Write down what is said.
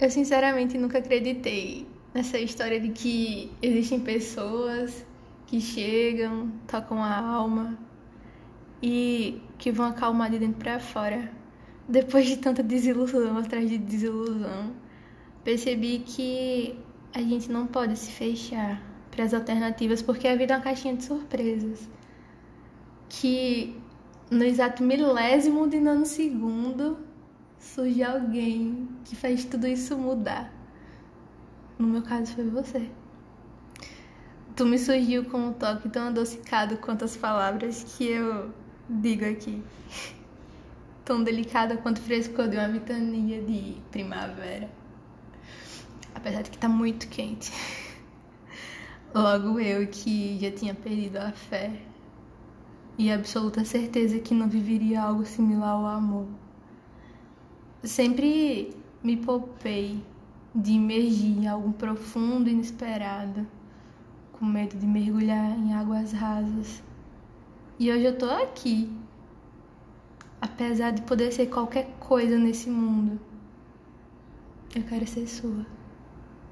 Eu sinceramente nunca acreditei nessa história de que existem pessoas que chegam, tocam a alma e que vão acalmar de dentro para fora. Depois de tanta desilusão atrás de desilusão, percebi que a gente não pode se fechar para as alternativas porque a vida é uma caixinha de surpresas. Que no exato milésimo de nanosegundo surge alguém que faz tudo isso mudar. No meu caso foi você. Tu me surgiu com um toque tão adocicado quanto as palavras que eu digo aqui. Tão delicada quanto o frescor de uma vitania de primavera. Apesar de que tá muito quente. Logo eu que já tinha perdido a fé e a absoluta certeza que não viveria algo similar ao amor sempre me poupei de imergir em algo profundo e inesperado, com medo de mergulhar em águas rasas. E hoje eu tô aqui, apesar de poder ser qualquer coisa nesse mundo. Eu quero ser sua.